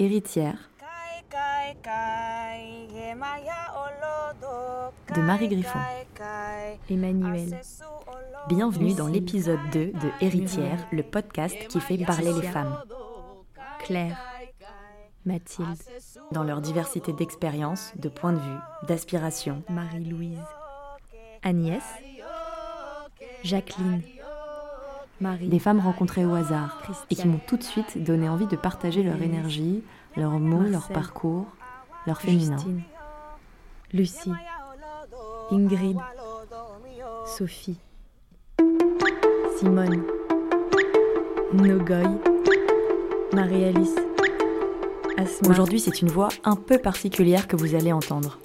Héritière de Marie Griffon. Emmanuel. Bienvenue dans l'épisode 2 de Héritière, le podcast qui fait parler les femmes. Claire. Mathilde. Dans leur diversité d'expériences, de points de vue, d'aspiration. Marie-Louise. Agnès. Jacqueline. Des femmes rencontrées au hasard et qui m'ont tout de suite donné envie de partager leur énergie, leurs mots, leur parcours, leur féminin. Justine. Lucie. Ingrid. Sophie. Simone. Nogoy. Marie-Alice. Asma. Aujourd'hui, c'est une voix un peu particulière que vous allez entendre.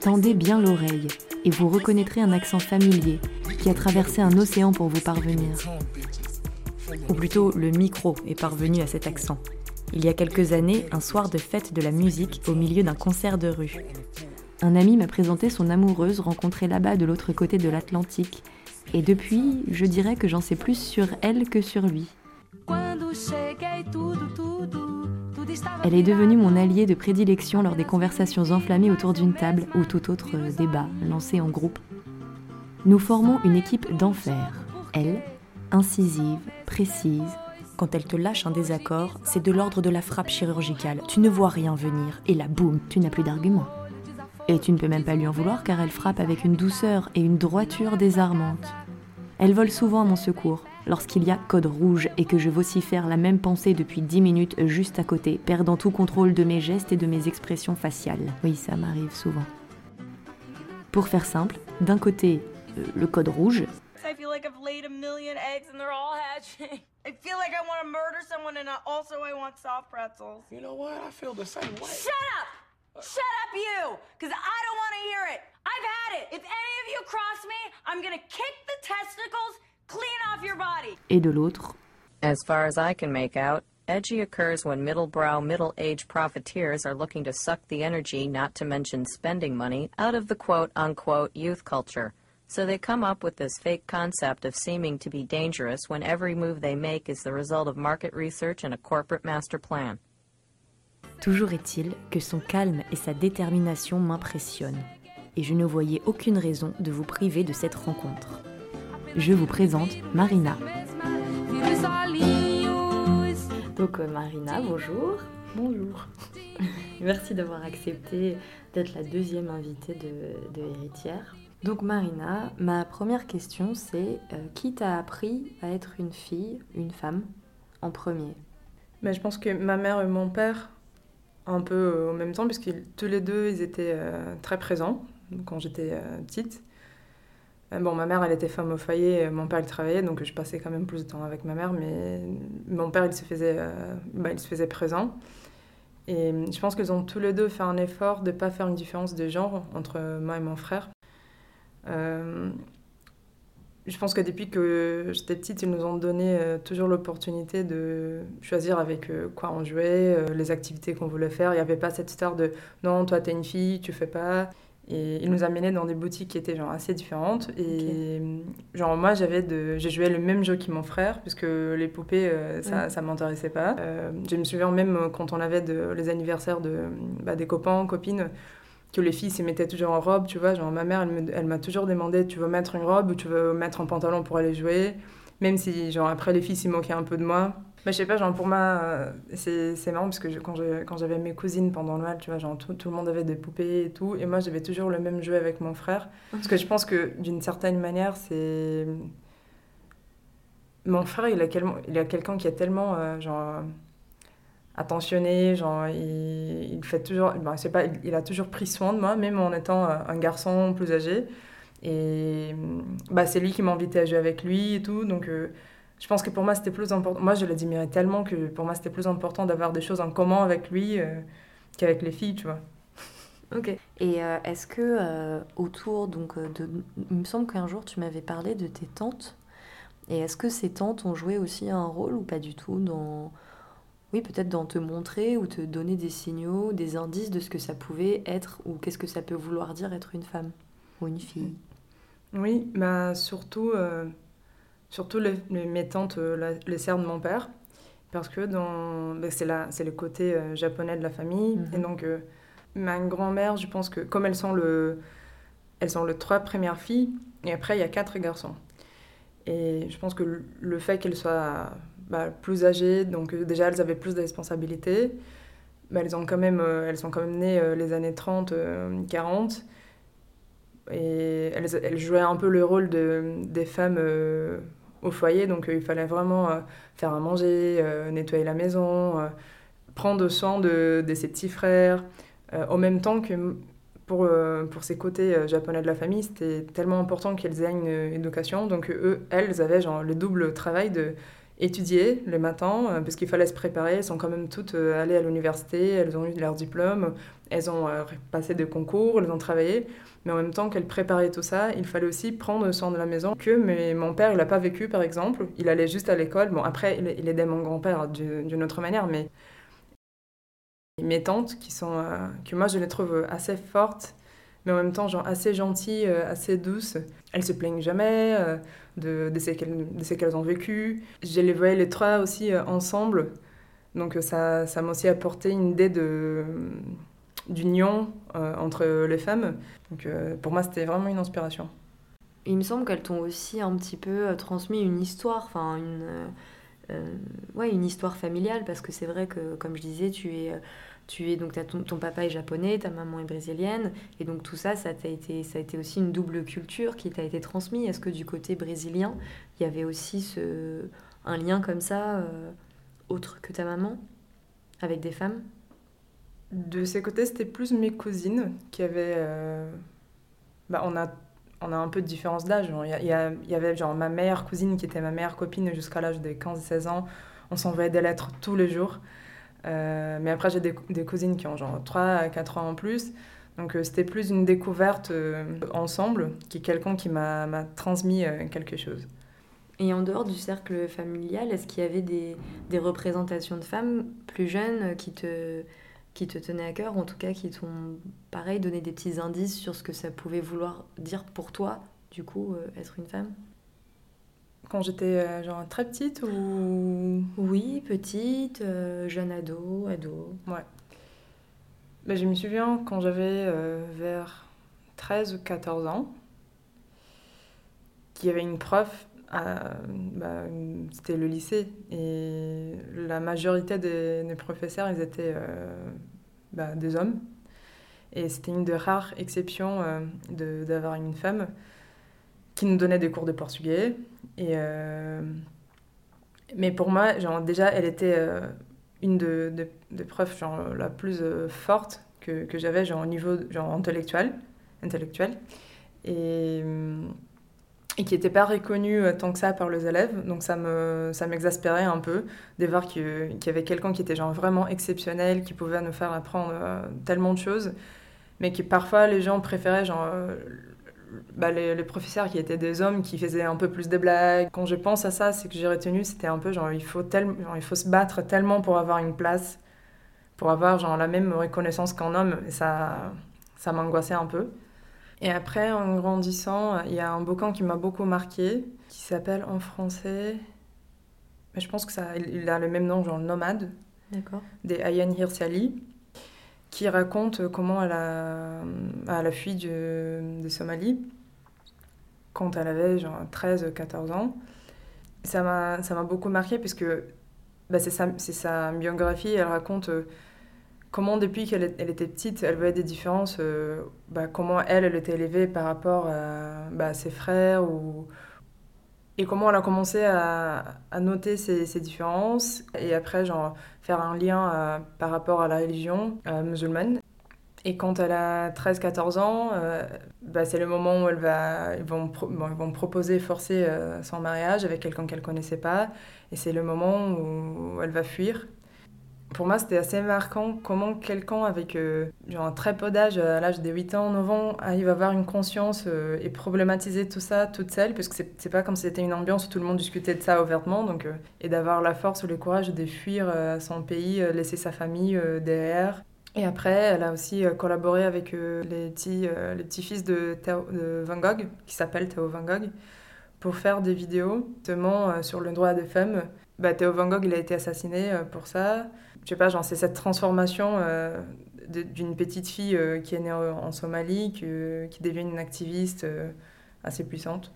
Tendez bien l'oreille et vous reconnaîtrez un accent familier qui a traversé un océan pour vous parvenir. Ou plutôt, le micro est parvenu à cet accent. Il y a quelques années, un soir de fête de la musique au milieu d'un concert de rue. Un ami m'a présenté son amoureuse rencontrée là-bas de l'autre côté de l'Atlantique. Et depuis, je dirais que j'en sais plus sur elle que sur lui. Elle est devenue mon allié de prédilection lors des conversations enflammées autour d'une table ou tout autre débat lancé en groupe. Nous formons une équipe d'enfer. Elle, incisive, précise. Quand elle te lâche un désaccord, c'est de l'ordre de la frappe chirurgicale. Tu ne vois rien venir et là, boum, tu n'as plus d'argument. Et tu ne peux même pas lui en vouloir car elle frappe avec une douceur et une droiture désarmantes. Elle vole souvent à mon secours lorsqu'il y a code rouge et que je vocifère la même pensée depuis 10 minutes juste à côté, perdant tout contrôle de mes gestes et de mes expressions faciales. Oui, ça m'arrive souvent. Pour faire simple, d'un côté, le code rouge, I feel like I've laid a million eggs and they're all hatching. I feel like I want to murder someone and I- also I want soft pretzels. You know what? I feel the same way. Shut up! Shut up, you! Because I don't want to hear it. I've had it. If any of you cross me, I'm going to kick the testicles clean off your body. et de l'autre, As far as I can make out, edgy occurs when middle-brow, middle-aged profiteers are looking to suck the energy, not to mention spending money, out of the quote-unquote youth culture. So they come up with this fake concept of seeming to be dangerous when every move they make is the result of market research and a corporate master plan. toujours est-il que son calme et sa détermination m'impressionnent. Et je ne voyais aucune raison de vous priver de cette rencontre. Je vous présente Marina. Donc euh, Marina, bonjour. Bonjour. Merci d'avoir accepté d'être la deuxième invitée de, de Héritière. Donc Marina, ma première question c'est euh, qui t'a appris à être une fille, une femme, en premier? Mais je pense que ma mère et mon père, un peu euh, au même temps, puisque tous les deux, ils étaient euh, très présents quand j'étais petite. Bon, ma mère, elle était femme au foyer, mon père, il travaillait, donc je passais quand même plus de temps avec ma mère, mais mon père, se faisait, bah, il se faisait présent. Et je pense qu'ils ont tous les deux fait un effort de ne pas faire une différence de genre entre moi et mon frère. Euh, je pense que depuis que j'étais petite, ils nous ont donné euh, toujours l'opportunité de choisir avec euh, quoi on jouait, les activités qu'on voulait faire. Il n'y avait pas cette histoire de non, toi t'es une fille, tu fais pas. Et ils nous amenaient dans des boutiques qui étaient genre assez différentes. Et genre moi j'avais de, j'ai joué le même jeu que mon frère puisque les poupées euh, ça, Ouais. ça m'intéressait pas. Euh, je me souviens même quand on avait de- les anniversaires de bah, des copains, copines que les filles s'y mettaient toujours en robe, tu vois. Genre, ma mère, elle m'a toujours demandé tu veux mettre une robe ou tu veux mettre un pantalon pour aller jouer? Même si, genre, après, les filles s'y moquaient un peu de moi. Mais je sais pas, genre, pour moi, euh, c'est marrant parce que je- quand j'avais mes cousines pendant Noël, tu vois, genre, tout, tout le monde avait des poupées et tout. Et moi, j'avais toujours le même jeu avec mon frère. Parce que je pense que, d'une certaine manière, c'est. Mon frère, il a, quel- il a quelqu'un qui est tellement, euh, genre attentionné, genre il, il fait toujours, ben, c'est pas, il, a toujours pris soin de moi, même en étant euh, un garçon plus âgé. Et bah, c'est lui qui m'a invité à jouer avec lui et tout, donc euh, je pense que pour moi c'était plus important. Moi je l'admirais tellement que pour moi c'était plus important d'avoir des choses en commun avec lui euh, qu'avec les filles, tu vois. Ok. Et est-ce que autour donc de, il me semble qu'un jour tu m'avais parlé de tes tantes. Et est-ce que ces tantes ont joué aussi un rôle ou pas du tout dans, oui peut-être dans te montrer ou te donner des signaux, des indices de ce que ça pouvait être ou qu'est-ce que ça peut vouloir dire être une femme ou une fille. Oui, bah surtout, euh, surtout mes tantes, euh, la- les sœurs de mon père, parce que dans, ben, c'est, la, c'est le côté euh, japonais de la famille. Mhm. Et donc, euh, ma grand-mère, je pense que comme elles sont, le, elles sont les trois premières filles, et après, il y a quatre garçons. Et je pense que le, le fait qu'elles soient bah, plus âgées, donc euh, déjà, elles avaient plus de responsabilités. bah, elles, ont quand même, euh, elles sont quand même nées euh, les années 30, euh, 40. Et elles, jouaient un peu le rôle de, des femmes au foyer. Donc, il fallait vraiment faire à manger, nettoyer la maison, prendre soin de, ses petits frères. En même temps que pour, pour ces côtés japonais de la famille, c'était tellement important qu'elles aient une éducation. Donc, eux, elles avaient genre, le double travail de étudier le matin, euh, parce qu'il fallait se préparer. Elles sont quand même toutes euh, allées à l'université, elles ont eu leur diplôme, elles ont euh, passé des concours, elles ont travaillé. Mais en même temps qu'elles préparaient tout ça, il fallait aussi prendre soin de la maison. Que mais mon père, il n'a pas vécu, par exemple. Il allait juste à l'école. Bon, après, il, aidait mon grand-père du- d'une autre manière, mais mes tantes, qui sont, que moi, je les trouve assez fortes, mais en même temps, genre, assez gentilles, assez douces. Elles se plaignent jamais de, de ce qu'elles ont vécu. Les voyais les trois aussi euh, ensemble. Donc, euh, ça ça m'a aussi apporté une idée de d'union euh, entre les femmes. Donc pour moi, c'était vraiment une inspiration. Il me semble qu'elles t'ont aussi un petit peu transmis une histoire, enfin une, ouais, une histoire familiale, parce que c'est vrai que, comme je disais, tu es, tu es donc ton, papa est japonais, ta maman est brésilienne, et donc tout ça, ça t'a été, ça a été aussi une double culture qui t'a été transmise. Est-ce que du côté brésilien, il y avait aussi ce, un lien comme ça, euh, autre que ta maman, avec des femmes? De ces côtés, c'était plus mes cousines qui avaient... euh, Bah, on, a, on a un peu de différence d'âge. Il y, y avait genre ma meilleure cousine qui était ma meilleure copine jusqu'à l'âge de 15-16 ans. On s'envoyait des lettres tous les jours. Euh, mais après, j'ai des, cousines qui ont genre 3-4 ans en plus. Donc euh, c'était plus une découverte euh, ensemble, qui est quelqu'un qui m'a transmis quelque chose. Et en dehors du cercle familial, est-ce qu'il y avait des, représentations de femmes plus jeunes qui te, qui te tenaient à cœur, ou en tout cas qui t'ont, pareil, donné des petits indices sur ce que ça pouvait vouloir dire pour toi, du coup, être une femme? Quand j'étais euh, genre très petite ou? Oui, petite, euh, jeune ado, ado. Ben, je me souviens quand j'avais euh, vers 13 ou 14 ans, qu'il y avait une prof, une- c'était le lycée, et la majorité des, des professeurs, ils étaient bah, des hommes. Et c'était une des rares exceptions euh, d'avoir une femme qui nous donnait des cours de portugais. Et, euh, mais pour moi, genre, déjà, elle était euh, une de, de, profs genre, la plus euh, forte que, que j'avais genre, au niveau genre, intellectuel, intellectuel. Et, et qui n'était pas reconnue euh, tant que ça par les élèves. Donc ça me ça m'exaspérait un peu de voir qu'il y avait quelqu'un qui était genre vraiment exceptionnel, qui pouvait nous faire apprendre tellement de choses, mais que parfois les gens préféraient genre bah, les, les professeurs qui étaient des hommes qui faisaient un peu plus de blagues. Quand je pense à ça, c'est que j'ai retenu, c'était un peu genre il faut, tel, genre, il faut se battre tellement pour avoir une place, pour avoir genre la même reconnaissance qu'un homme. Et ça, ça m'angoissait un peu. Et après, en grandissant, il y a un bouquin qui m'a beaucoup marqué, qui s'appelle en français, mais je pense que ça, il a le même nom, genre Nomade, D'accord. des Ayane Hirsi qui raconte comment elle a, elle a fui de, Somalie quand elle avait genre 13-14 ans. Ça m'a beaucoup marqué puisque bah, c'est sa, sa biographie, elle raconte euh, comment depuis qu'elle était petite, elle voyait des différences, euh, bah, comment elle, elle était élevée par rapport à, bah, ses frères. Et comment elle a commencé à, noter ces, ces différences et après genre faire un lien euh, par rapport à la religion euh, musulmane. Et quand elle a 13-14 ans, euh, bah, c'est le moment où elle va, ils, vont ils vont proposer, forcer son mariage avec quelqu'un qu'elle connaissait pas. Et c'est le moment où elle va fuir. Pour moi, c'était assez marquant comment quelqu'un avec euh, genre, un très peu d'âge, à l'âge de 8 ans, 9 ans, arrive à avoir une conscience euh, et problématiser tout ça toute seule, parce que c'est pas comme si c'était une ambiance où tout le monde discutait de ça ouvertement, donc, euh, et d'avoir la force ou le courage de fuir euh, son pays, laisser sa famille derrière. Et après, elle a aussi collaboré avec les petits, les petits-fils de, de Van Gogh, qui s'appelle Theo Van Gogh, pour faire des vidéos, notamment sur le droit des femmes. Bah, Théo Van Gogh, il a été assassiné pour ça. Je sais pas, genre, c'est cette transformation d'une petite fille qui est née en Somalie, qui devient une activiste assez puissante.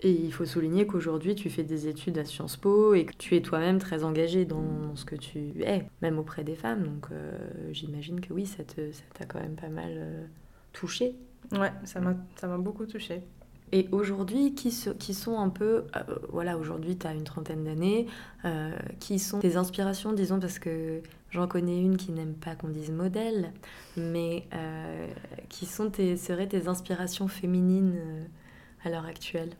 Et il faut souligner qu'aujourd'hui, tu fais des études à Sciences Po et que tu es toi-même très engagé dans ce que tu es, même auprès des femmes. Donc euh, j'imagine que oui, ça t'a quand même pas mal euh, touché. Ouais, ça m'a beaucoup touché. Et aujourd'hui, qui, qui sont un peu... Euh, voilà, aujourd'hui, tu as une trentaine d'années. qui sont tes inspirations, disons, parce que j'en connais une qui n'aime pas qu'on dise modèle, mais qui sont tes, seraient tes inspirations féminines à l'heure actuelle?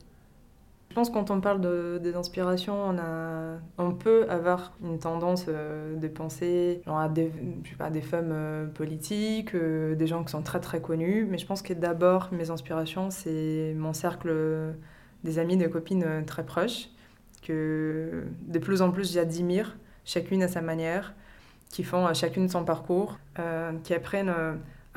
Je pense que quand on parle de, des inspirations, on, a, on peut avoir une tendance euh, de penser genre à des femmes euh, politiques, euh, des gens qui sont très très connus. Mais je pense que d'abord, mes inspirations, c'est mon cercle des amis, des copines très proches, que de plus en plus j'admire, chacune à sa manière, qui font chacune son parcours, qui apprennent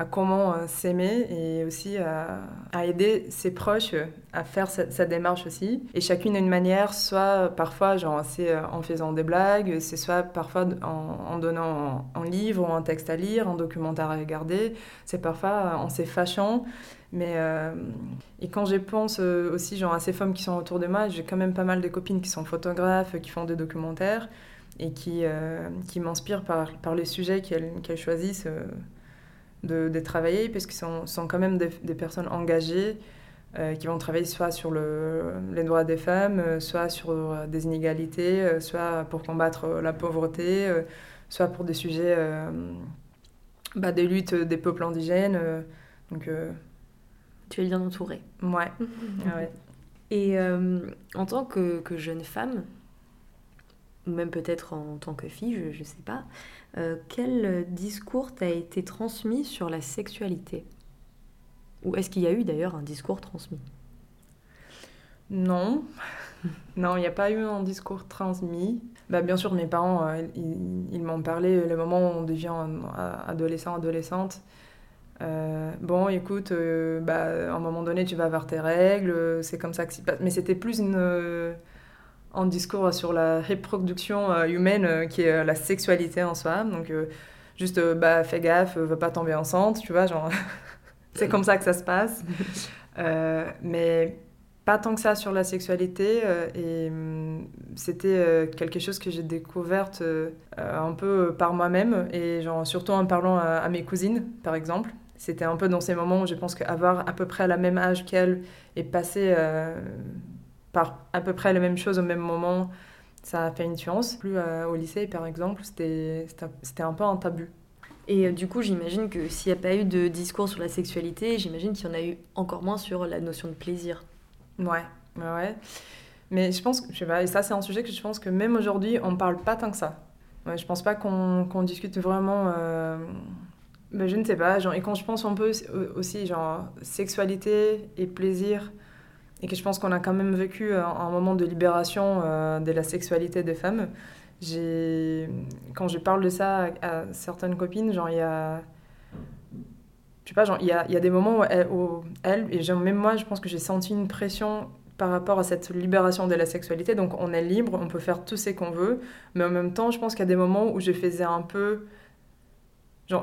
à comment euh, s'aimer et aussi à, aider ses proches à faire sa, démarche aussi. Et chacune a une manière, soit parfois genre c'est euh, en faisant des blagues, c'est soit parfois en, donnant un, livre ou un texte à lire, un documentaire à regarder, c'est parfois en se fâchant. Mais euh, et quand je pense aussi genre à ces femmes qui sont autour de moi, j'ai quand même pas mal de copines qui sont photographes, qui font des documentaires et qui, qui m'inspirent par, par les sujets qu'elles choisissent de, travailler, parce qu'ils sont, sont, quand même des, personnes engagées euh, qui vont travailler soit sur le, les droits des femmes, euh, soit sur euh, des inégalités, soit pour combattre la pauvreté, soit pour des sujets bah, des luttes des peuples indigènes. donc, tu es bien entourée. Ouais. Ah ouais. Et en tant que, que, jeune femme, ou même peut-être en tant que fille, je ne sais pas, euh, quel discours t'a été transmis sur la sexualité? Ou est-ce qu'il y a eu d'ailleurs un discours transmis? Non. non, il n'y a pas eu un discours transmis. Bah, bien sûr, mes parents, euh, ils, m'ont parlé le moment où on devient adolescent, adolescente. Euh, bon, écoute, bah, à un moment donné, tu vas avoir tes règles, c'est comme ça que c'est Mais c'était plus une en discours sur la reproduction euh, humaine, euh, qui est euh, la sexualité en soi. Donc, juste, bah, fais gaffe, veux pas tomber enceinte, tu vois, genre, c'est comme ça que ça se passe. mais pas tant que ça sur la sexualité. et mm, c'était quelque chose que j'ai découverte un peu par moi-même, et genre, surtout en parlant à, mes cousines, par exemple. C'était un peu dans ces moments où je pense qu'avoir à peu près la même âge qu'elles et passer par à peu près la même chose au même moment, ça a fait une différence. Plus euh, au lycée, par exemple, c'était un peu un tabou. Et euh, du coup, j'imagine que s'il n'y a pas eu de discours sur la sexualité, j'imagine qu'il y en a eu encore moins sur la notion de plaisir. Ouais, ouais. Mais je pense que, je sais pas, et ça, c'est un sujet que je pense que même aujourd'hui, on ne parle pas tant que ça. Ouais, je pense pas qu'on discute vraiment. Euh... Ben, je ne sais pas. Genre, et quand je pense un peu aussi, genre, sexualité et plaisir, et que je pense qu'on a quand même vécu euh, un, moment de libération euh, de la sexualité des femmes. Quand je parle de ça à, certaines copines, genre il y a... Je sais pas, il y a des moments où elles, et même moi, je pense que j'ai senti une pression par rapport à cette libération de la sexualité. Donc on est libre, on peut faire tout ce qu'on veut, mais en même temps, je pense qu'il y a des moments où je faisais un peu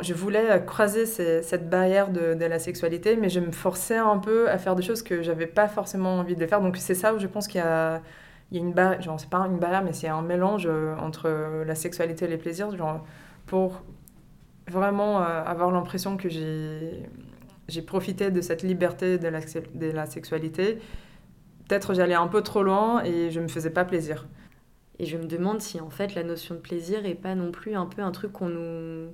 je voulais euh, croiser cette barrière de, la sexualité, mais je me forçais un peu à faire des choses que j'avais pas forcément envie de faire. Donc c'est ça où je pense qu'il y a, une barrière, genre c'est pas une barrière, mais c'est un mélange euh, entre la sexualité et les plaisirs, genre pour vraiment euh, avoir l'impression que j'ai, j'ai profité de cette liberté de la, de la sexualité. Peut-être j'allais un peu trop loin et je me faisais pas plaisir. Et je me demande si en fait la notion de plaisir est pas non plus un peu un truc qu'on nous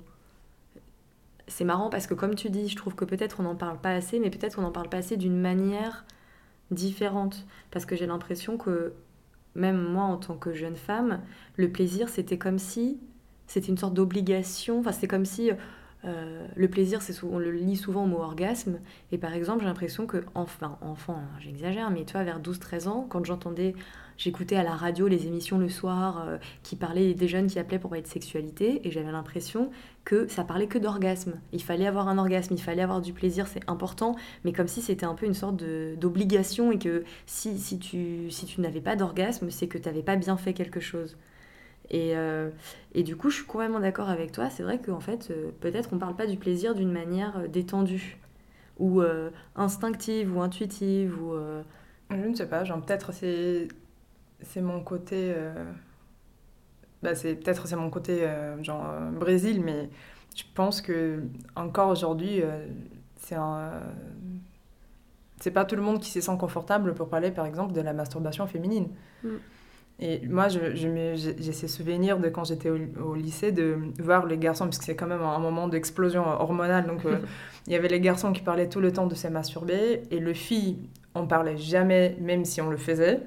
c'est marrant parce que comme tu dis, je trouve que peut-être on n'en parle pas assez, mais peut-être on n'en parle pas assez d'une manière différente. Parce que j'ai l'impression que même moi en tant que jeune femme, le plaisir c'était comme si c'était une sorte d'obligation, enfin c'est comme si euh, le plaisir, c'est on le lit souvent au mot orgasme. Et par exemple, j'ai l'impression que, enfin, enfant, hein, j'exagère, mais toi, vers 12-13 ans, quand j'entendais j'écoutais à la radio les émissions le soir euh, qui parlaient des jeunes qui appelaient pour parler de sexualité et j'avais l'impression que ça parlait que d'orgasme. Il fallait avoir un orgasme, il fallait avoir du plaisir, c'est important, mais comme si c'était un peu une sorte d'obligation et que si, si tu, si tu n'avais pas d'orgasme, c'est que tu n'avais pas bien fait quelque chose. Et, euh, et, du coup, je suis complètement d'accord avec toi. C'est vrai qu'en fait, euh, peut-être on ne parle pas du plaisir d'une manière détendue ou instinctive ou intuitive ou je ne sais pas, genre peut-être c'est c'est mon côté euh, bah c'est peut-être c'est mon côté euh, genre euh, Brésil mais je pense que encore aujourd'hui c'est un c'est pas tout le monde qui se sent confortable pour parler par exemple de la masturbation féminine. Mm. Et moi, j'ai je, j'ai ces souvenirs de quand j'étais au, lycée, de voir les garçons, puisque c'est quand même un moment d'explosion hormonale. Donc, il y avait les garçons qui parlaient tout le temps de se masturber, et les filles on parlait jamais, même si on le faisait,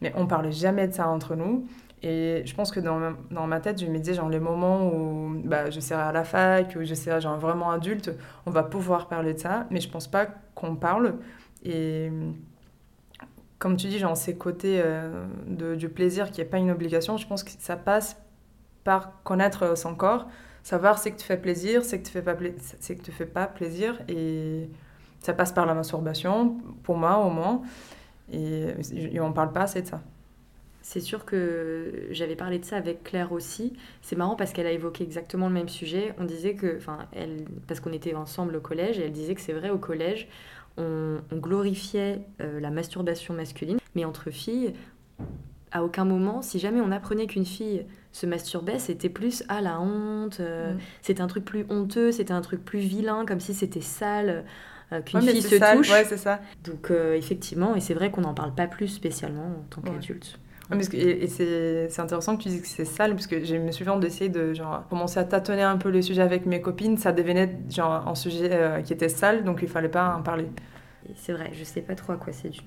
mais on parlait jamais de ça entre nous. Et je pense que dans ma, dans ma tête, je me disais, genre, les moments où bah, je serai à la fac, où je serai genre, vraiment adulte, on va pouvoir parler de ça, mais je pense pas qu'on parle. Et comme tu dis, genre, ces côtés euh, de, du plaisir qui n'est pas une obligation, je pense que ça passe par connaître son corps, savoir ce que te fait plaisir, ce que te fait pas, fait pas plaisir, et ça passe par la masturbation, pour moi au moins, et, on ne parle pas assez de ça. C'est sûr que j'avais parlé de ça avec Claire aussi. C'est marrant parce qu'elle a évoqué exactement le même sujet. On disait que, enfin, elle, parce qu'on était ensemble au collège, et elle disait que c'est vrai au collège, on, glorifiait euh, la masturbation masculine, mais entre filles, à aucun moment, si jamais on apprenait qu'une fille se masturbait, c'était plus à la honte, euh, mm. c'était un truc plus honteux, c'était un truc plus vilain, comme si c'était sale. Euh, qu'une fille se touche. Ouais, c'est ça. Donc euh, effectivement, et c'est vrai qu'on n'en parle pas plus spécialement en tant qu'adulte. et, c'est intéressant que tu dises que c'est sale, parce que je me souviens d'essayer de genre, commencer à tâtonner un peu le sujet avec mes copines. Ça devenait genre, un sujet euh, qui était sale, donc il fallait pas en parler. C'est vrai, je sais pas trop à quoi c'est dû.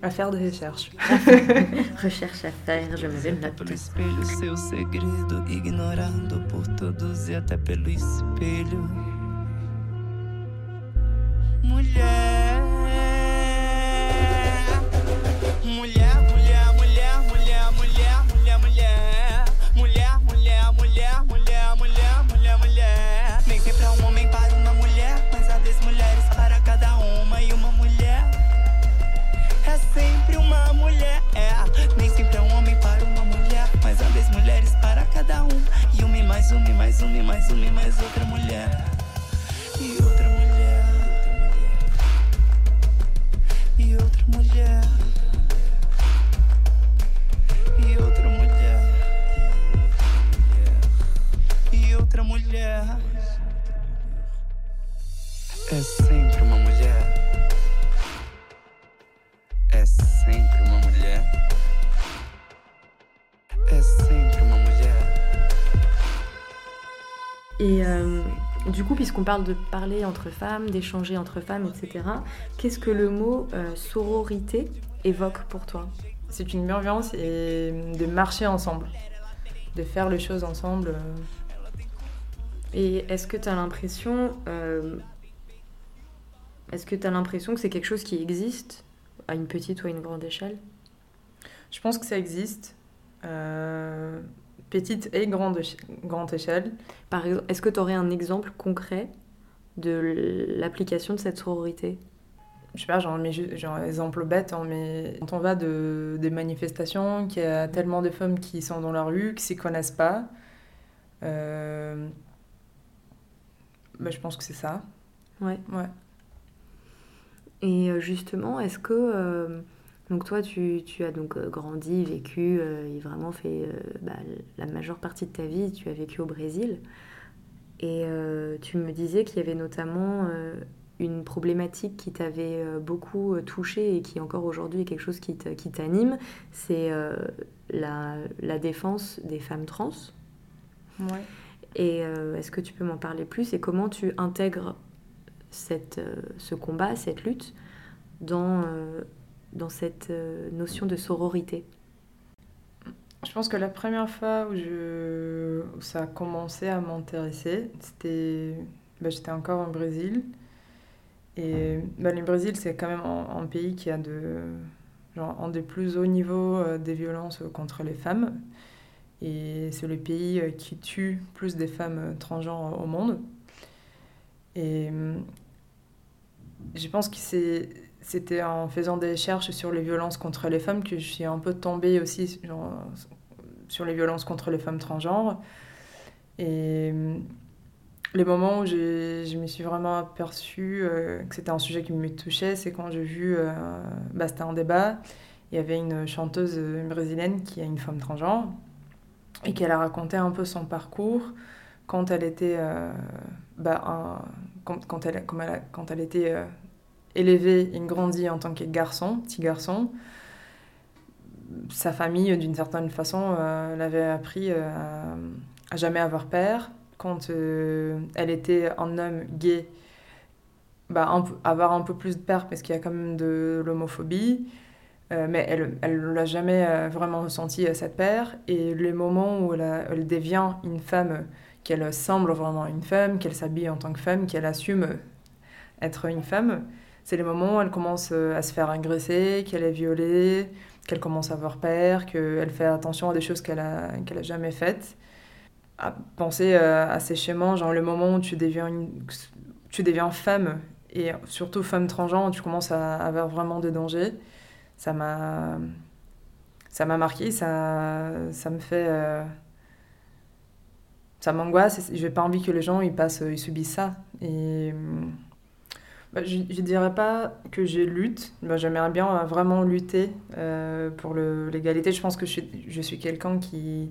À faire des recherches. Recherche à faire, je me vais le noter. Mais uma e mais uma e mais uma e mais outra mulher. E outra mulher. Mulher é sempre uma mulher é sempre uma mulher é sempre uma mulher e um... Du coup, puisqu'on parle de parler entre femmes, d'échanger entre femmes, etc., qu'est-ce que le mot euh, sororité évoque pour toi? C'est une bienveillance et de marcher ensemble, de faire les choses ensemble. Euh. Et est-ce que tu as l'impression... Euh, est-ce que tu as l'impression que c'est quelque chose qui existe à une petite ou à une grande échelle? Je pense que ça existe petite et grande, grande échelle. Par exemple, est-ce que tu aurais un exemple concret de l'application de cette sororité? Je sais pas, genre, genre un exemple bête, hein, mais quand on va de, des manifestations, qu'il y a tellement de femmes qui sont dans la rue, qui ne s'y connaissent pas, euh, bah, je pense que c'est ça. Ouais. ouais. Et euh, justement, est-ce que euh, donc toi, tu, as donc euh, grandi, vécu euh, et vraiment fait euh, bah, la majeure partie de ta vie, tu as vécu au Brésil. Et tu me disais qu'il y avait notamment une problématique qui t'avait beaucoup touché et qui encore aujourd'hui est quelque chose qui t'anime, c'est la, la, défense des femmes trans. Ouais. Et est-ce que tu peux m'en parler plus et comment tu intègres cette, ce combat, cette lutte dans dans cette euh, notion de sororité? Je pense que la première fois où, je, ça a commencé à m'intéresser, c'était. Bah, j'étais encore au Brésil. Et bah, le Brésil, c'est quand même un, pays qui a de, genre, un des plus hauts niveaux des violences contre les femmes. Et c'est le pays qui tue plus des femmes transgenres au monde. Et je pense que c'était en faisant des recherches sur les violences contre les femmes que je suis un peu tombée aussi sur les violences contre les femmes transgenres. Et les moments où je me suis vraiment aperçue euh, que c'était un sujet qui me touchait, c'est quand j'ai vu, euh, bah, c'était un débat, il y avait une chanteuse brésilienne qui est une femme transgenre et qu'elle a raconté un peu son parcours quand elle était, euh, bah, quand, elle, comme elle quand elle était euh, élevée et grandie en tant que garçon, petit garçon. Sa famille, d'une certaine façon, euh, l'avait appris à, jamais avoir père. Quand elle était un homme gay, bah, avoir un peu plus de père parce qu'il y a quand même de l'homophobie. Mais elle ne l'a jamais vraiment ressenti, cette père. Et les moments où elle, elle devient une femme qu'elle semble vraiment une femme, qu'elle s'habille en tant que femme, qu'elle assume être une femme, c'est les moments où elle commence euh, à se faire agresser, qu'elle est violée, qu'elle commence à avoir peur, qu'elle fait attention à des choses qu'elle a, qu'elle jamais faites. À penser euh, à ces schémas, genre le moment où tu deviens, une, tu deviens femme, et surtout femme transgenre, tu commences à avoir vraiment des dangers. Ça m'a, ça m'a marqué, ça, ça me fait... Euh, ça m'angoisse. J'ai pas envie que les gens ils passent, ils subissent ça. Et bah, je, je dirais pas que j'ai lutte. Bah, J'aimerais bien vraiment lutter euh, pour l'égalité. Je pense que je je suis quelqu'un qui,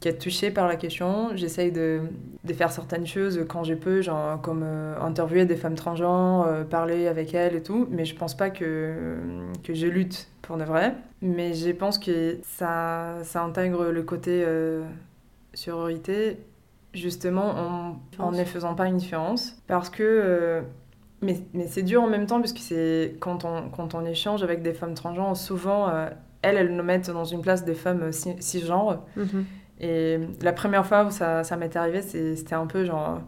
qui est touché par la question. J'essaye de, de, faire certaines choses quand je peux, genre comme euh, interviewer des femmes transgenres, euh, parler avec elles et tout. Mais je pense pas que, que je lutte pour de vrai. Mais je pense que ça, ça intègre le côté sororité justement en, en ne faisant pas une différence. Parce que. Euh, mais, mais c'est dur en même temps, puisque c'est quand on, quand on échange avec des femmes transgenres, souvent, euh, elles, elles nous mettent dans une place des femmes cisgenres. Mhm. Et la première fois où ça, ça m'est arrivé, c'était un peu genre.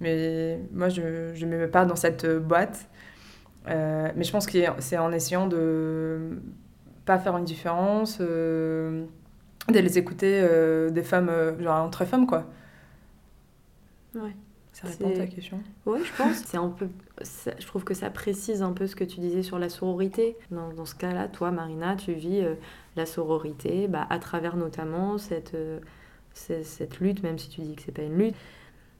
Mais moi, je ne me mets pas dans cette boîte. Euh, mais je pense que c'est en essayant de pas faire une différence, de les écouter des femmes, genre entre femmes, quoi. Ouais. Ça répond à ta question Oui, je pense. c'est un peu, je trouve que ça précise un peu ce que tu disais sur la sororité. Dans, dans ce cas-là, toi, Marina, tu vis euh, la sororité bah, à travers notamment cette, euh, cette lutte, même si tu dis que c'est pas une lutte.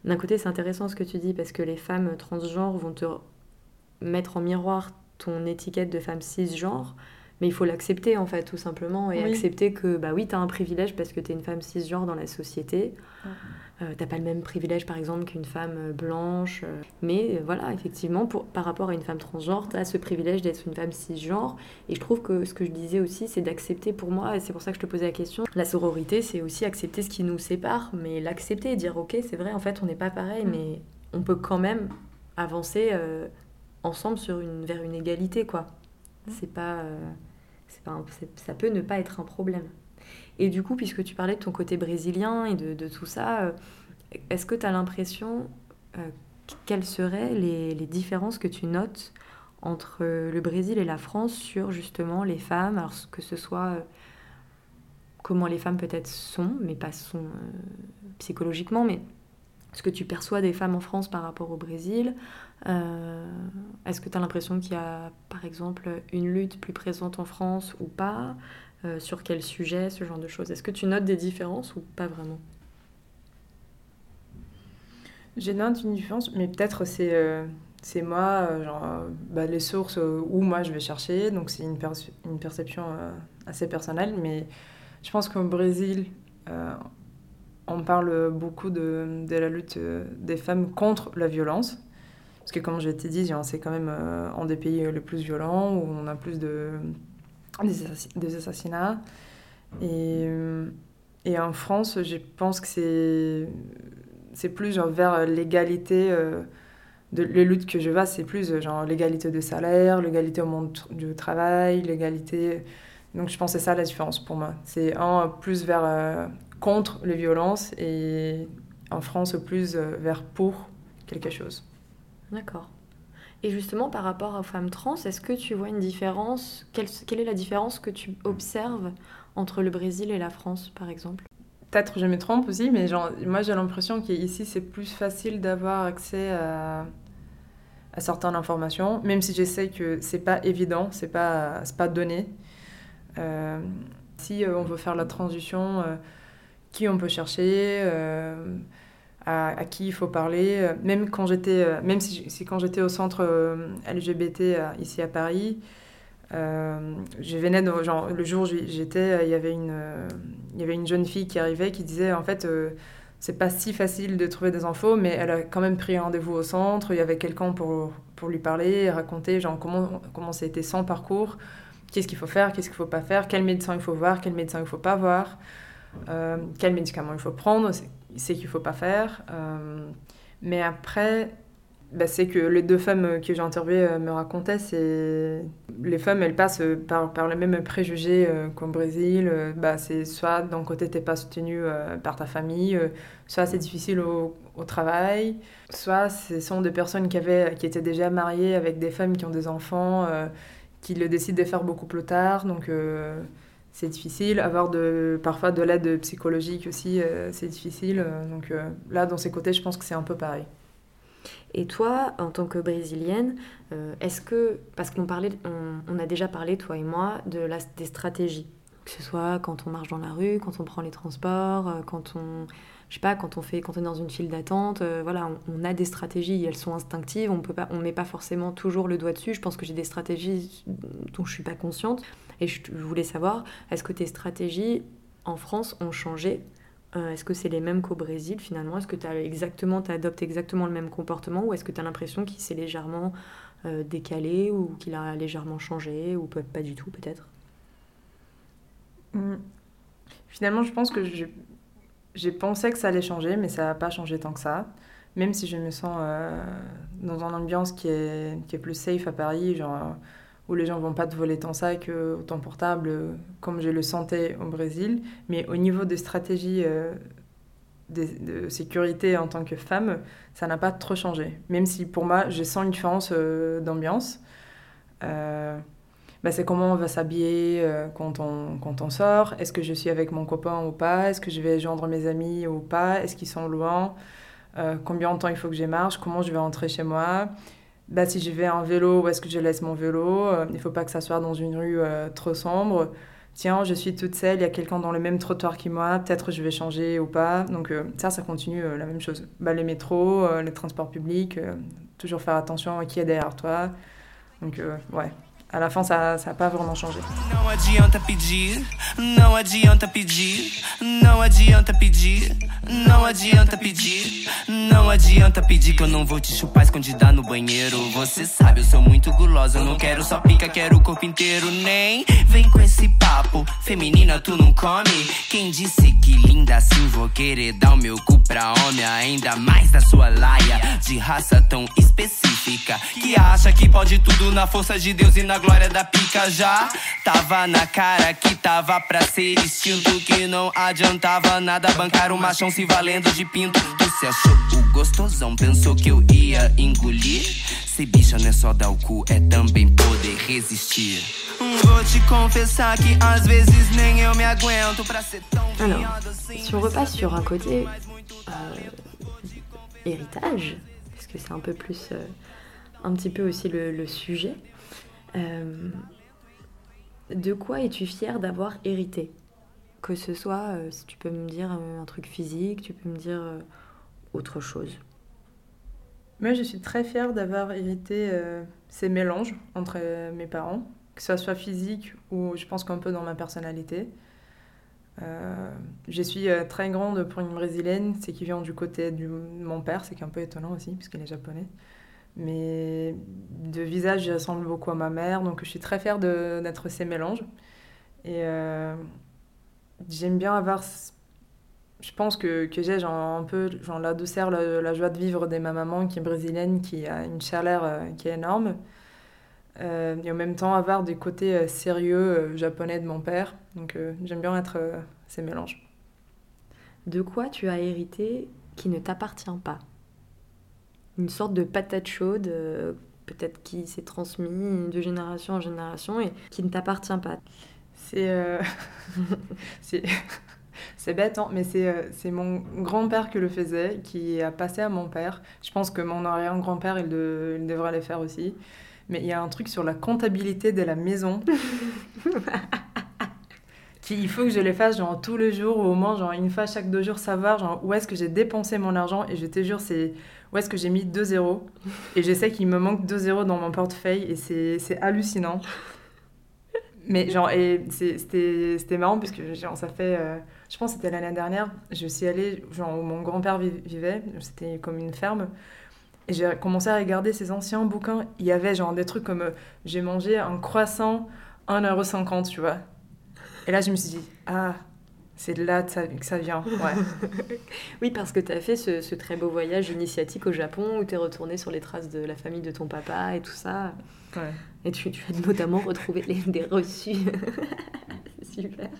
D'un côté, c'est intéressant ce que tu dis parce que les femmes transgenres vont te mettre en miroir ton étiquette de femme cisgenre, mais il faut l'accepter en fait, tout simplement, et accepter que bah oui, tu as un privilège parce que tu es une femme cisgenre dans la société. Euh, t'as pas le même privilège par exemple qu'une femme euh, blanche. Euh. mais voilà, effectivement, pour, par rapport à une femme transgenre, tu as ce privilège d'être une femme cisgenre. Et je trouve que ce que je disais aussi, c'est d'accepter pour moi, et c'est pour ça que je te posais la question, la sororité, c'est aussi accepter ce qui nous sépare, mais l'accepter et dire ok, c'est vrai, en fait, on n'est pas pareil, mm. mais on peut quand même avancer ensemble sur une, vers une égalité, quoi. Mm. C'est pas, c'est pas ça peut ne pas être un problème. Et du coup, puisque tu parlais de ton côté brésilien et de, tout ça, euh, est-ce que tu as l'impression, euh, quelles seraient les, différences que tu notes entre le Brésil et la France sur justement les femmes, alors que ce soit euh, comment les femmes peut-être sont, mais pas psychologiquement, mais ce que tu perçois des femmes en France par rapport au Brésil Est-ce que tu as l'impression qu'il y a, par exemple, une lutte plus présente en France ou pas? Sur quel sujet, ce genre de choses. Est-ce que tu notes des différences ou pas vraiment? J'ai note une différence, mais peut-être c'est euh, c'est moi, euh, genre, bah, les sources où moi je vais chercher, donc c'est une, une perception assez personnelle, mais je pense qu'au Brésil, on parle beaucoup de, de, la lutte des femmes contre la violence. Parce que comme je t'ai dit, c'est quand même un des pays les plus violents, où on a plus de, des, assassinats. Et, euh, et, en France, je pense que c'est, plus genre vers l'égalité. Euh, les luttes que je vois, c'est plus genre l'égalité de salaire, l'égalité au monde du travail, l'égalité. Donc je pense que c'est ça la différence pour moi. C'est un plus vers euh, contre les violences et en France plus vers pour quelque chose. D'accord. Et justement, par rapport aux femmes trans, est-ce que tu vois une différence quelle, quelle, est la différence que tu observes entre le Brésil et la France, par exemple? Peut-être je me trompe aussi, mais genre, moi j'ai l'impression qu'ici c'est plus facile d'avoir accès à, à, certaines informations, même si je sais que c'est pas évident, c'est pas, pas donné. Euh, si euh, on veut faire la transition, euh, qui on peut chercher à, qui il faut parler. Euh, même quand j'étais, euh, même si, quand j'étais au centre euh, LGBT ici à Paris, je venais genre, le jour où j'étais, il y avait une, il y avait une jeune fille qui arrivait qui disait en fait c'est pas si facile de trouver des infos, mais elle a quand même pris rendez-vous au centre. Il y avait quelqu'un pour, pour lui parler, raconter genre comment comment ça a son parcours, qu'est-ce qu'il faut faire, qu'est-ce qu'il faut pas faire, quel médecin il faut voir, quel médecin il faut pas voir, quel médicament il faut prendre c'est qu'il ne faut pas faire. Euh, mais après, bah, c'est que les deux femmes que j'ai interviewées euh, me racontaient, c'est les femmes, elles passent par, par les mêmes préjugés euh, qu'au Brésil. bah, c'est soit d'un côté, tu n'es pas soutenu par ta famille, soit c'est difficile au, au, travail, soit ce sont des personnes qui, avaient, qui étaient déjà mariées avec des femmes qui ont des enfants, qui le décident de faire beaucoup plus tard. Donc, c'est difficile. Avoir de, parfois de l'aide psychologique aussi, euh, c'est difficile. Donc euh, là, dans ces côtés, je pense que c'est un peu pareil. Et toi, en tant que brésilienne, euh, est-ce que, parce qu'on parlait, on, a déjà parlé, toi et moi, de la, des stratégies, que ce soit quand on marche dans la rue, quand on prend les transports, quand on, je sais pas, quand on fait, quand on est dans une file d'attente, voilà, on, a des stratégies, elles sont instinctives, on peut pas, on met pas forcément toujours le doigt dessus. Je pense que j'ai des stratégies dont je suis pas consciente. Et je voulais savoir, est-ce que tes stratégies en France ont changé? Euh, Est-ce que c'est les mêmes qu'au Brésil finalement? Est-ce que tu exactement, adoptes exactement le même comportement ou est-ce que tu as l'impression qu'il s'est légèrement euh, décalé ou qu'il a légèrement changé ou pas, pas du tout peut-être? Mmh. Finalement, je pense que j'ai pensé que ça allait changer, mais ça n'a pas changé tant que ça. Même si je me sens euh, dans une ambiance qui est, qui est plus safe à Paris, genre où les gens vont pas te voler ton sac euh, ou ton portable euh, comme je le sentais au Brésil. Mais au niveau des stratégies euh, de, sécurité en tant que femme, ça n'a pas trop changé. Même si pour moi, je sens une différence d'ambiance. Bah, c'est comment on va s'habiller quand, on, quand on sort. Est-ce que je suis avec mon copain ou pas? Est-ce que je vais joindre mes amis ou pas? Est-ce qu'ils sont loin? Combien de temps il faut que je marche? Comment je vais rentrer chez moi? Bah, si je vais en vélo, où est-ce que je laisse mon vélo? Euh, Il ne faut pas que ça soit dans une rue euh, trop sombre. Tiens, je suis toute seule, il y a quelqu'un dans le même trottoir que moi, peut-être je vais changer ou pas. Donc euh, ça, ça continue la même chose. Bah, les métros, les transports publics, toujours faire attention à qui est derrière toi. Donc ouais, à la fin, ça n'a pas vraiment changé. Não adianta pedir, não adianta pedir, não adianta pedir, não adianta pedir, não adianta pedir que eu não vou te chupar escondida no banheiro. Você sabe, eu sou muito gulosa, eu não quero só pica, quero o corpo inteiro, nem vem com esse papo. Feminina, tu não come? Quem disse que linda assim vou querer dar o meu cu pra homem, ainda mais da sua laia de raça tão específica que acha que pode tudo na força de Deus e na glória da pica já tava na cara que tava pra ser extinto. Que não adiantava nada bancar o machão se valendo de pinto. Tu se achou o gostosão, pensou que eu ia engolir? Se bicha não é só dar o cu, é também poder resistir. Vou te confessar que às vezes nem eu me aguento pra ser tão Alors, si on repasse sur un côté euh, héritage, parce que c'est un peu plus, euh, un petit peu aussi le, le sujet. Euh, de quoi es-tu fière d'avoir hérité? Que ce soit, euh, si tu peux me dire euh, un truc physique, tu peux me dire autre chose. Moi, je suis très fière d'avoir hérité ces mélanges entre mes parents, que ce soit physique ou je pense qu'un peu dans ma personnalité. je suis très grande pour une brésilienne, c'est qui vient du côté de mon père, c'est un peu étonnant aussi, puisqu'il est japonais. Mais de visage, je ressemble beaucoup à ma mère, donc je suis très fière d'être ces mélanges. Et euh, j'aime bien avoir. Je pense que, que j'ai un peu genre, la douceur, la, joie de vivre de ma maman qui est brésilienne, qui a une chaleur euh, qui est énorme. Euh, et en même temps avoir des côtés sérieux japonais de mon père. Donc j'aime bien être ces mélanges. De quoi tu as hérité qui ne t'appartient pas? Une sorte de patate chaude, euh, peut-être qui s'est transmis de génération en génération et qui ne t'appartient pas. C'est euh, c'est c'est bête, hein, mais c'est euh, c'est mon grand-père qui le faisait, qui a passé à mon père. Je pense que mon arrière-grand-père, il, de- il devrait le faire aussi. Mais il y a un truc sur la comptabilité de la maison. qui, il faut que je le fasse genre tous les jours ou au moins genre une fois chaque deux jours savoir genre où est-ce que j'ai dépensé mon argent et je te jure c'est où est-ce que j'ai mis deux zéros et je sais qu'il me manque deux zéros dans mon portefeuille et c'est hallucinant mais genre c'était marrant parce que genre ça fait euh, je pense que c'était l'année dernière je suis allée genre où mon grand-père vi- vivait c'était comme une ferme et j'ai commencé à regarder ces anciens bouquins il y avait genre des trucs comme euh, j'ai mangé un croissant 1,50€, tu vois. Et là, je me suis dit, ah, c'est de là que ça, que ça vient. Ouais. Oui, parce que tu as fait ce, ce très beau voyage initiatique au Japon où tu es retourné sur les traces de la famille de ton papa et tout ça. Ouais. Et tu, tu as notamment retrouvé les, des reçus. C'est super.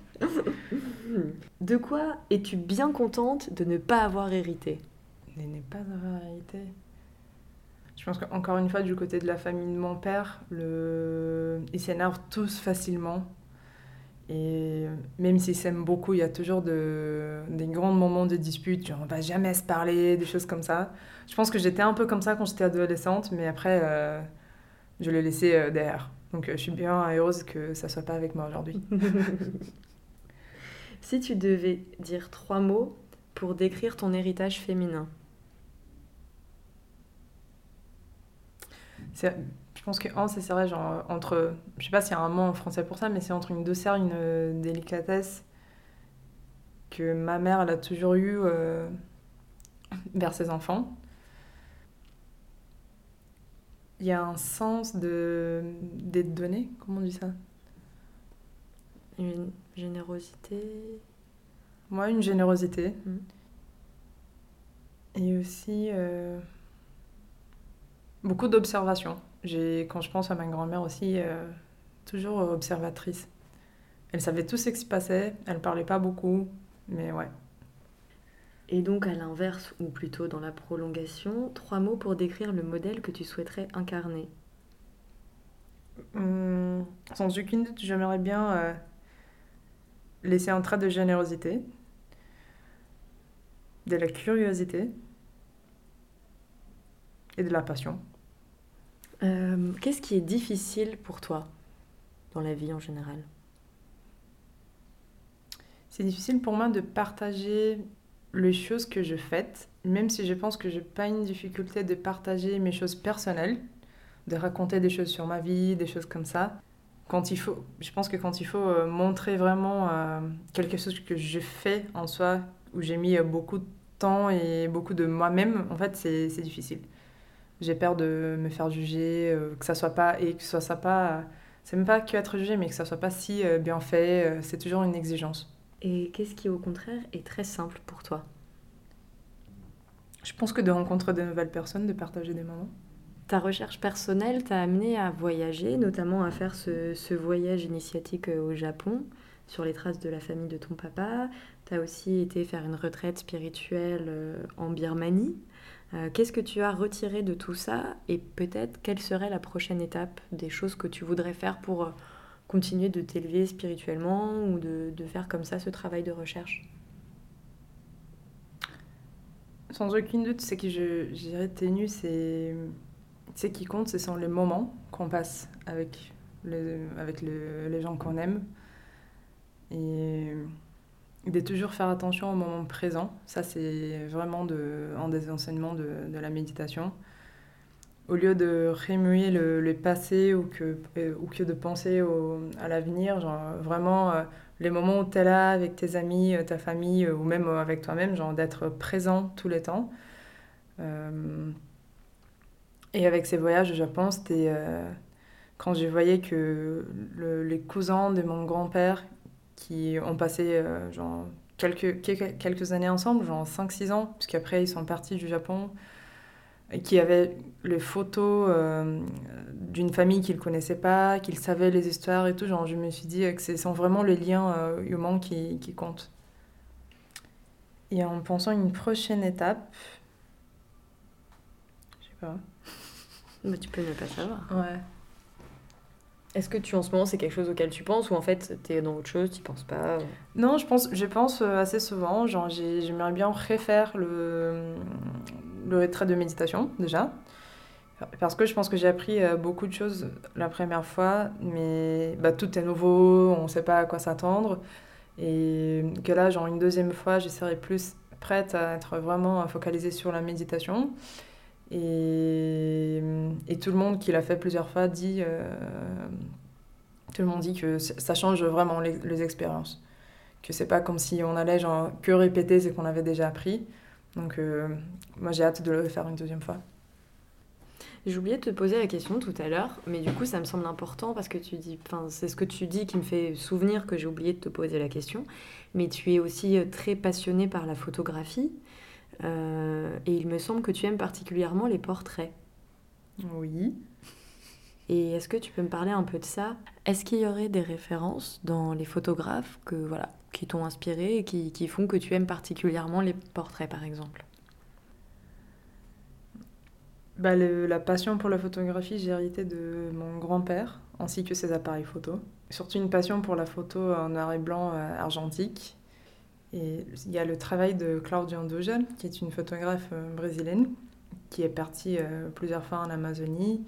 De quoi es-tu bien contente de ne pas avoir hérité? Mais n'est pas avoir hérité? Je pense qu'encore une fois, du côté de la famille de mon père, le... ils s'énervent tous facilement. Et même s'ils s'aiment beaucoup, il y a toujours de... des grands moments de dispute, genre on va jamais se parler, des choses comme ça. Je pense que j'étais un peu comme ça quand j'étais adolescente, mais après, euh, je l'ai laissé euh, derrière. Donc euh, je suis bien heureuse que ça soit pas avec moi aujourd'hui. Si tu devais dire trois mots pour décrire ton héritage féminin, pense que c'est vrai, genre, entre. Je sais pas s'il y a un mot en français pour ça, mais c'est entre une douceur une euh, délicatesse que ma mère, elle a toujours eu euh, vers ses enfants. Il y a un sens de, des données, comment on dit ça? Une générosité. Moi, une générosité. Mhm. Et aussi euh, beaucoup d'observation. Quand je pense à ma grand-mère aussi, euh, toujours observatrice. Elle savait tout ce qui se passait, elle parlait pas beaucoup, mais ouais. Et donc à l'inverse, ou plutôt dans la prolongation, trois mots pour décrire le modèle que tu souhaiterais incarner. Hum, sans aucune doute, j'aimerais bien euh, laisser un trait de générosité, de la curiosité et de la passion. Euh, Qu'est-ce qui est difficile pour toi dans la vie en général? C'est difficile pour moi de partager les choses que je fais, même si je pense que je n'ai pas une difficulté de partager mes choses personnelles, de raconter des choses sur ma vie, des choses comme ça. Quand il faut, je pense que quand il faut euh, montrer vraiment euh, quelque chose que je fais en soi, où j'ai mis beaucoup de temps et beaucoup de moi-même, en fait, c'est difficile. J'ai peur de me faire juger, euh, que ça soit pas et que ça soit pas. c'est même pas que être jugé, mais que ça soit pas si euh, bien fait. euh, c'est toujours une exigence. Et qu'est-ce qui au contraire est très simple pour toi? Je pense que de rencontrer de nouvelles personnes, de partager des moments. Ta recherche personnelle t'a amené à voyager, notamment à faire ce, ce voyage initiatique au Japon, sur les traces de la famille de ton papa. Tu as aussi été faire une retraite spirituelle en Birmanie. Euh, Qu'est-ce que tu as retiré de tout ça Et peut-être quelle serait la prochaine étape des choses que tu voudrais faire pour euh, continuer de t'élever spirituellement ou de, faire comme ça ce travail de recherche? Sans aucune doute, ce que j'ai retenu, c'est ce qui compte, ce sont les moments qu'on passe avec, avec le- les gens qu'on aime. Et de toujours faire attention au moment présent. Ça, c'est vraiment un des enseignements de, de la méditation. Au lieu de remuer le, le passé ou que, euh, ou que de penser au- à l'avenir, vraiment euh, les moments où tu es là avec tes amis, euh, ta famille ou même avec toi-même, d'être présent tous les temps. Et avec ces voyages au Japon, c'était quand je voyais que le- les cousins de mon grand-père qui ont passé euh, genre quelques, quelques, quelques années ensemble, genre 5-6 ans, puisqu'après ils sont partis du Japon, et qui avaient les photos euh, d'une famille qu'ils ne connaissaient pas, qu'ils savaient les histoires et tout, genre je me suis dit que ce sont vraiment les liens euh, humains qui, qui comptent. Et en pensant à une prochaine étape, je sais pas. Mais tu peux ne pas savoir. Ouais. Est-ce que tu, en ce moment, c'est quelque chose auquel tu penses ou en fait, t'es dans autre chose, tu penses pas Non, je pense, je pense euh, assez souvent. Genre, j'ai- j'aimerais bien refaire le, le retrait de méditation, déjà. Parce que je pense que j'ai appris euh, beaucoup de choses la première fois, mais bah, tout est nouveau, on ne sait pas à quoi s'attendre. Et que là, genre, une deuxième fois, je serai plus prête à être vraiment focalisée sur la méditation. Et, tout le monde qui l'a fait plusieurs fois dit, euh, tout le monde dit que ça change vraiment les, expériences. Que c'est pas comme si on allait que répéter ce qu'on avait déjà appris. Donc euh, moi j'ai hâte de le faire une deuxième fois. J'ai oublié de te poser la question tout à l'heure, mais du coup ça me semble important parce que tu dis, enfin c'est ce que tu dis qui me fait souvenir que j'ai oublié de te poser la question. Mais tu es aussi euh, très passionné par la photographie euh, et il me semble que tu aimes particulièrement les portraits. Oui. Et est-ce que tu peux me parler un peu de ça? Est-ce qu'il y aurait des références dans les photographes que voilà qui t'ont inspiré et qui, qui font que tu aimes particulièrement les portraits par exemple? Bah, le- la passion pour la photographie, j'ai hérité de mon grand-père, ainsi que ses appareils photo. Surtout une passion pour la photo en noir et blanc euh, argentique. Il y a le travail de Claudia Anduja, qui est une photographe euh, brésilienne, qui est partie euh, plusieurs fois en Amazonie.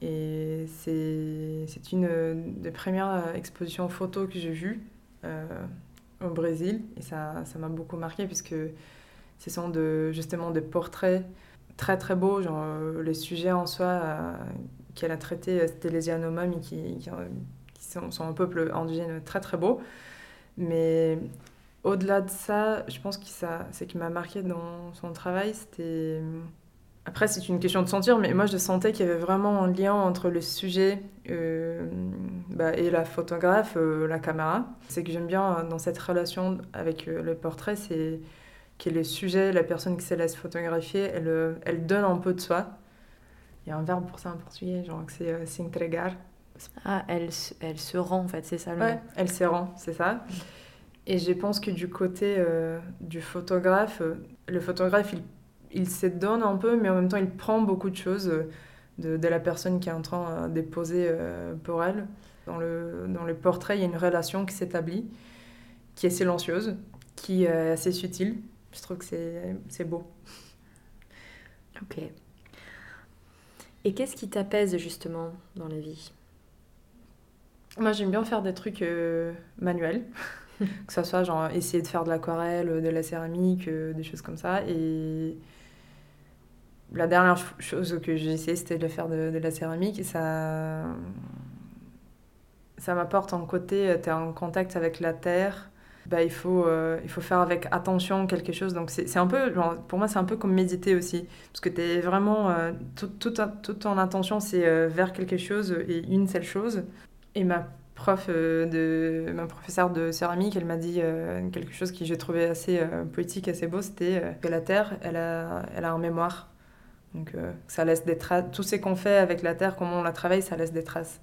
Et c'est une euh, des premières expositions photo que j'ai vues au Brésil. Et ça m'a beaucoup marqué, puisque ce sont de, justement des portraits très très beau. Genre, les sujets en soi qu'elle a traités, euh, c'était les Yanomami qui, qui, qui sont, sont un peuple indigène très très beau. Mais au-delà de ça, je pense que ça, ce qui m'a marqué dans son travail, c'était. Après, c'est une question de sentir, mais moi je sentais qu'il y avait vraiment un lien entre le sujet euh, bah, et la photographe, euh, la caméra. C'est que j'aime bien euh, dans cette relation avec euh, le portrait, c'est que le sujet, la personne qui se laisse photographier, elle, elle donne un peu de soi. Il y a un verbe pour ça en portugais, genre que c'est euh, se entregar. Ah, elle, se- elle se rend en fait, c'est ça le Ouais, mot. elle se rend, c'est ça. Et je pense que du côté euh, du photographe, euh, le photographe, il, il se donne un peu, mais en même temps, il prend beaucoup de choses euh, de, de la personne qui est en train de poser euh, pour elle. Dans le, dans le portrait, il y a une relation qui s'établit, qui est silencieuse, qui est assez subtile. Je trouve que c'est c'est beau. Ok. Et qu'est-ce qui t'apaise justement dans la vie? Moi, j'aime bien faire des trucs euh, manuels, que ce soit genre essayer de faire de l'aquarelle, de la céramique, euh, des choses comme ça. Et la dernière ch- chose que j'ai essayé, c'était de faire de, la céramique. Et ça, ça m'apporte un côté, tu es en contact avec la terre. Bah, il, faut, euh, il faut faire avec attention quelque chose. Donc, c'est un peu, pour moi, c'est un peu comme méditer aussi. Parce que tu es vraiment, euh, tout, tout, toute ton attention, c'est euh, vers quelque chose et une seule chose. Et ma prof euh, de ma professeure de céramique, elle m'a dit euh, quelque chose que j'ai trouvé assez euh, poétique, assez beau, c'était que la terre, elle a, elle a un mémoire. Donc ça laisse des traces. Tout ce qu'on fait avec la terre, comment on la travaille, ça laisse des traces.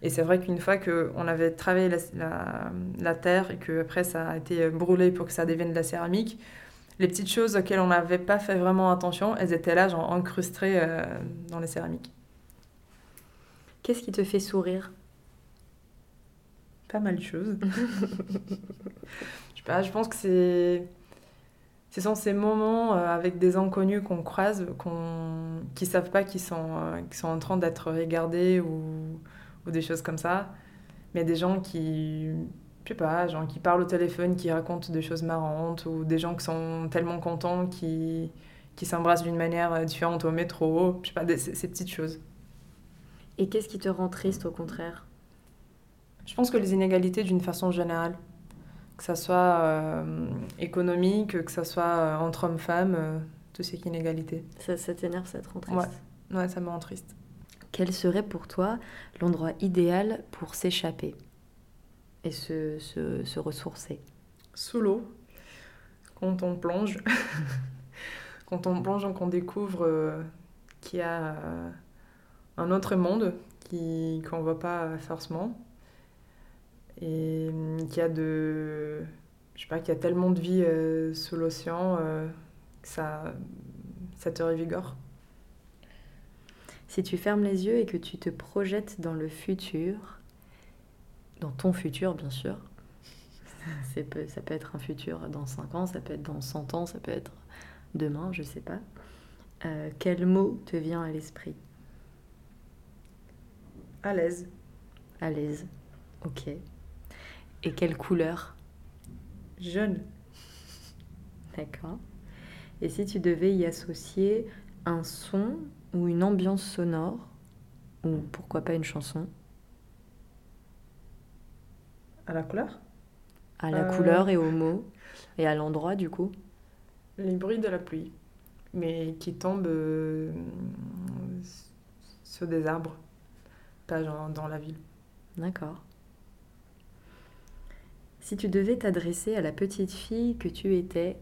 Et c'est vrai qu'une fois qu'on avait travaillé la, la, terre et qu'après ça a été brûlé pour que ça devienne de la céramique, les petites choses auxquelles on n'avait pas fait vraiment attention, elles étaient là, genre dans les céramiques. Qu'est-ce qui te fait sourire? Pas mal de choses. je sais pas, je pense que c'est. Ce sont ces moments euh, avec des inconnus qu'on croise, qu'on, qui savent pas qu'ils sont, euh, qu'ils sont en train d'être regardés ou, ou des choses comme ça. Mais des gens qui, je sais pas, gens qui parlent au téléphone, qui racontent des choses marrantes, ou des gens qui sont tellement contents, qui, qui s'embrassent d'une manière euh, différente au métro, je sais pas, des- ces, ces petites choses. Et qu'est-ce qui te rend triste au contraire? Je pense que les inégalités d'une façon générale, que ça soit euh, économique, que ça soit euh, entre hommes-femmes, euh, tout ce qui est inégalité. Ça, ça t'énerve, ça te rend triste? Ouais. Ouais, ça me rend triste. Quel serait pour toi l'endroit idéal pour s'échapper et se, se, se ressourcer? Sous l'eau, quand on plonge, quand on plonge, on découvre euh, qu'il y a un autre monde qui, qu'on ne voit pas forcément. Et hum, qu'il y a de. Je sais pas, qu'il y a tellement de vie euh, sous l'océan euh, que ça, ça te revigore. Si tu fermes les yeux et que tu te projettes dans le futur, dans ton futur bien sûr, peu- ça peut être un futur dans 5 ans, ça peut être dans 100 ans, ça peut être demain, je sais pas. Euh, quel mot te vient à l'esprit? À l'aise. À l'aise. Ok. Et quelle couleur Jeune. D'accord. Et si tu devais y associer un son ou une ambiance sonore, ou pourquoi pas une chanson, À la couleur? À la Euh. couleur et au mot, et à l'endroit du coup? Les bruits de la pluie. Mais qui tombent euh, sur des arbres. Pas genre dans la ville. D'accord. Si tu devais t'adresser à la petite fille que tu étais,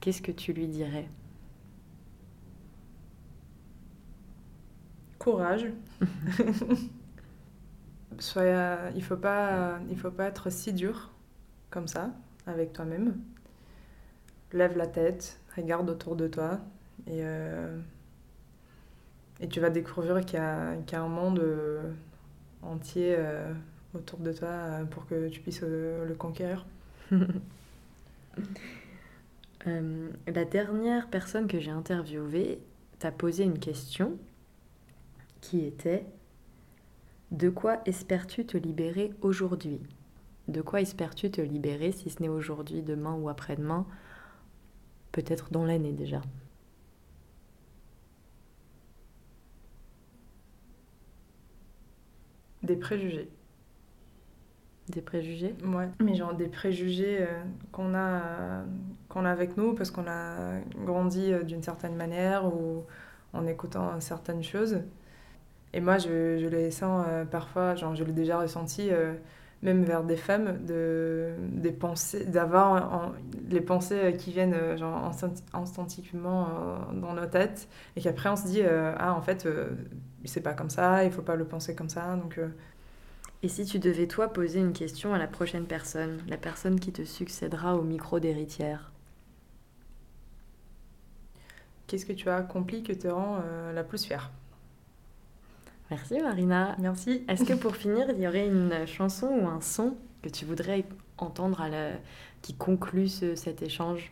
qu'est-ce que tu lui dirais? Courage. Sois, euh, il faut pas, il faut pas être si dur comme ça avec toi-même. Lève la tête, regarde autour de toi et, euh, et tu vas découvrir qu'il y, a qu'il y a un monde euh, entier euh, autour de toi euh, pour que tu puisses euh, le conquérir. Euh, La dernière personne que j'ai interviewée t'a posé une question qui était De quoi espères-tu te libérer aujourd'hui? De quoi espères-tu te libérer, si ce n'est aujourd'hui, demain ou après-demain? Peut-être dans l'année déjà. Des préjugés. Des préjugés Ouais, mais genre des préjugés euh, qu'on a, euh, qu'on a avec nous parce qu'on a grandi euh, d'une certaine manière ou en écoutant certaines choses. Et moi, je, je les sens euh, parfois, genre je l'ai déjà ressenti, euh, même vers des femmes, de, des pensées, d'avoir les pensées qui viennent euh, genre instant- euh, dans nos têtes et qu'après on se dit, euh, ah en fait, euh, c'est pas comme ça, il faut pas le penser comme ça. Donc, euh, Et si tu devais, toi, poser une question à la prochaine personne, la personne qui te succédera au micro d'héritière? Qu'est-ce que tu as accompli que te rend euh, la plus fière? Merci Marina. Merci. Est-ce que pour finir, il y aurait une chanson ou un son que tu voudrais entendre à la... qui conclut ce- cet échange?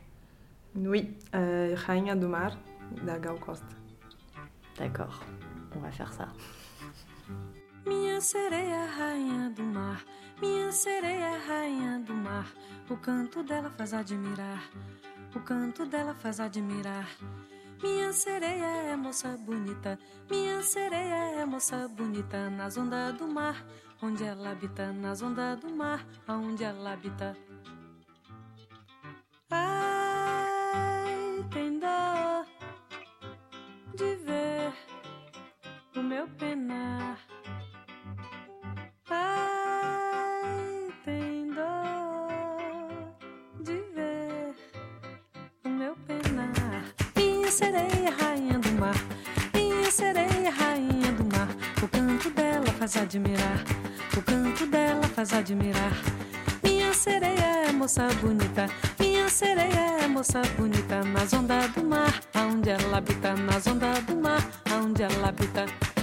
Oui, euh, Rainha do Mar, da Gal Costa. D'accord, on va faire ça. Minha sereia, rainha do mar. Minha sereia, rainha do mar. O canto dela faz admirar. O canto dela faz admirar. Minha sereia é moça bonita. Minha sereia é moça bonita. Nas ondas do mar, onde ela habita. Nas ondas do mar, aonde ela habita. Ai, tem dó de ver o meu penar. Admirar. O canto dela faz admirar. Minha sereia é moça bonita. Minha sereia é moça bonita. Nas ondas do mar, aonde ela habita. Nas ondas do mar, aonde ela habita.